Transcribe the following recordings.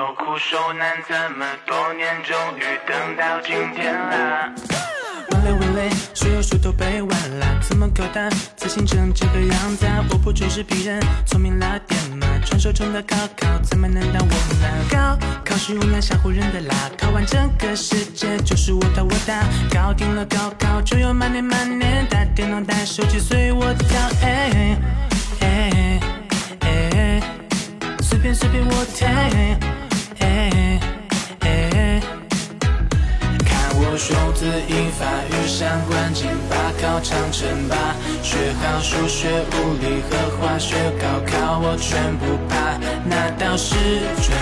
受苦受难这么多年，终于等到今天啦。问嘞问嘞，所有书都背完了，怎么搞的？自信成这个样子，我不准是别人，聪明了点嘛。传说中的高考，怎么能当我呢？高考是用来吓唬人的啦，考完整个世界就是我的我的。搞定了高考，就有满年满年，带电脑带手机随我跳，哎哎哎，随便随便我跳，数字音法语上关紧把考场称霸，学好数学、物理和化学，高考我全不怕。拿到试卷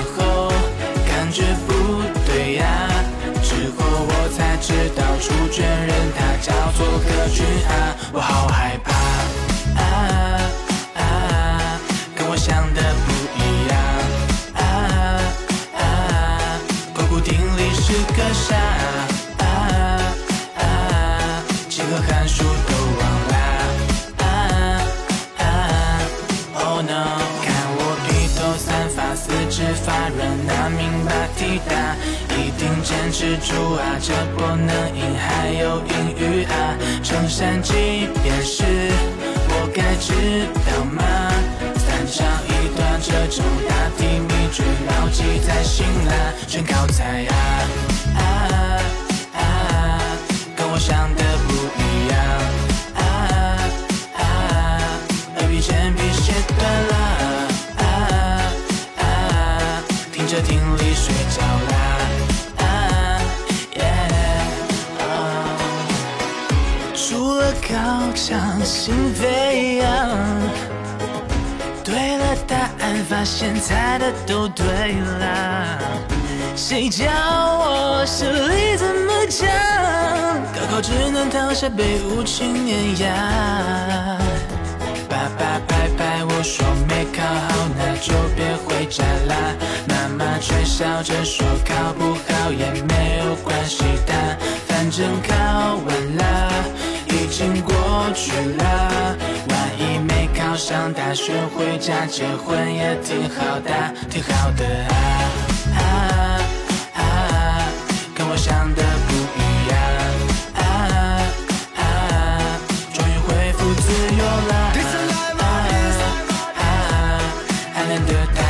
no，看我披头散发，四肢发软，拿命把题打，一定坚持住啊，这波能赢，还有英语啊，乘上几遍是我该知道吗？三长一短这种大题秘诀牢记在心啦，全靠猜啊，着听力睡着啦啊耶啊。除了考场心飞扬，对了答案，发现猜的都对啦。谁教我实力怎么讲？高考只能躺下被无情碾压。笑着说考不好也没有关系的，反正考完了，已经过去了。万一没考上大学，回家结婚也挺好的，挺好的啊啊啊，跟我想的不一样啊啊，终于恢复自由了。啊啊，暗恋的他。